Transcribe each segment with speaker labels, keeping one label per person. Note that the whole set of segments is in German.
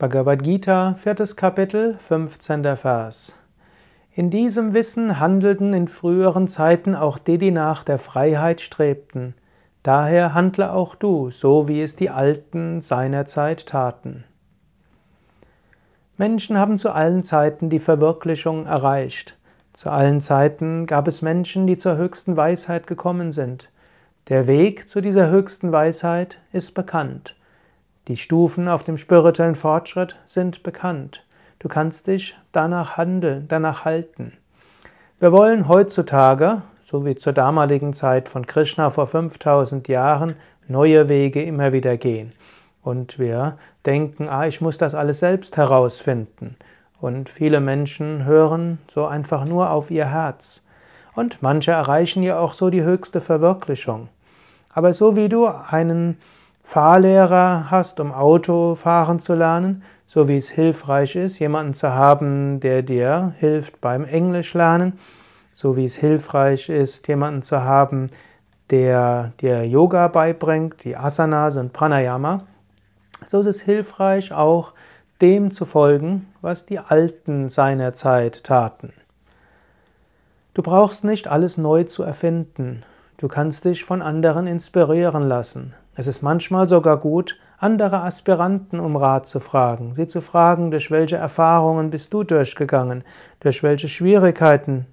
Speaker 1: Bhagavad Gita, viertes Kapitel, 15. Vers. In diesem Wissen handelten in früheren Zeiten auch die, die nach der Freiheit strebten. Daher handle auch du, so wie es die Alten seinerzeit taten. Menschen haben zu allen Zeiten die Verwirklichung erreicht. Zu allen Zeiten gab es Menschen, die zur höchsten Weisheit gekommen sind. Der Weg zu dieser höchsten Weisheit ist bekannt. Die Stufen auf dem spirituellen Fortschritt sind bekannt. Du kannst dich danach handeln, danach halten. Wir wollen heutzutage, so wie zur damaligen Zeit von Krishna vor 5000 Jahren, neue Wege immer wieder gehen. Und wir denken, ah, ich muss das alles selbst herausfinden. Und viele Menschen hören so einfach nur auf ihr Herz. Und manche erreichen ja auch so die höchste Verwirklichung. Aber so wie du einen Fahrlehrer hast, um Auto fahren zu lernen, so wie es hilfreich ist, jemanden zu haben, der dir hilft beim Englisch lernen, so wie es hilfreich ist, jemanden zu haben, der dir Yoga beibringt, die Asanas und Pranayama, so ist es hilfreich auch dem zu folgen, was die Alten seiner Zeit taten. Du brauchst nicht alles neu zu erfinden. Du kannst dich von anderen inspirieren lassen. Es ist manchmal sogar gut, andere Aspiranten um Rat zu fragen, sie zu fragen, durch welche Erfahrungen bist du durchgegangen, durch welche Schwierigkeiten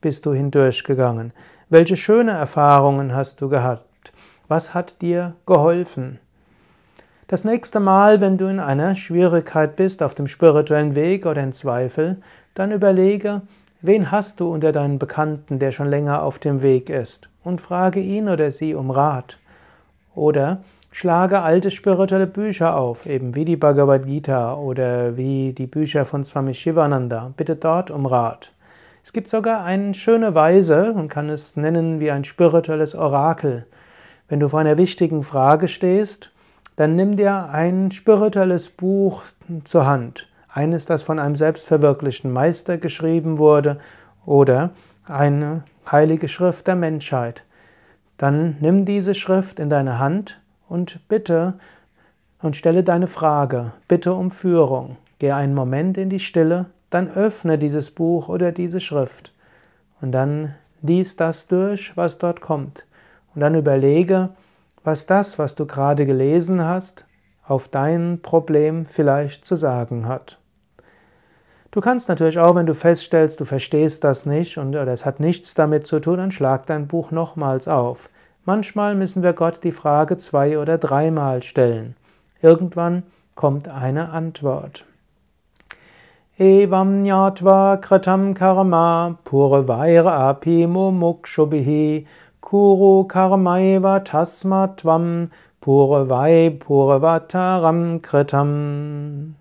Speaker 1: bist du hindurchgegangen, welche schöne Erfahrungen hast du gehabt, was hat dir geholfen. Das nächste Mal, wenn du in einer Schwierigkeit bist, auf dem spirituellen Weg oder in Zweifel, dann überlege, wen hast du unter deinen Bekannten, der schon länger auf dem Weg ist, und frage ihn oder sie um Rat. Oder schlage alte spirituelle Bücher auf, eben wie die Bhagavad Gita oder wie die Bücher von Swami Shivananda. Bitte dort um Rat. Es gibt sogar eine schöne Weise, man kann es nennen wie ein spirituelles Orakel. Wenn du vor einer wichtigen Frage stehst, dann nimm dir ein spirituelles Buch zur Hand. Eines, das von einem selbstverwirklichten Meister geschrieben wurde oder eine heilige Schrift der Menschheit. Dann nimm diese Schrift in deine Hand und bitte und stelle deine Frage, bitte um Führung. Geh einen Moment in die Stille, dann öffne dieses Buch oder diese Schrift und dann lies das durch, was dort kommt. Und dann überlege, was das, was du gerade gelesen hast, auf dein Problem vielleicht zu sagen hat. Du kannst natürlich auch, wenn du feststellst, du verstehst das nicht und oder es hat nichts damit zu tun, dann schlag dein Buch nochmals auf. Manchmal müssen wir Gott die Frage zwei oder dreimal stellen. Irgendwann kommt eine Antwort. Evam nyatva kratam karma purvaira api mumukshubhi kuru karmaiva tasmatvam purvai purvataram kritam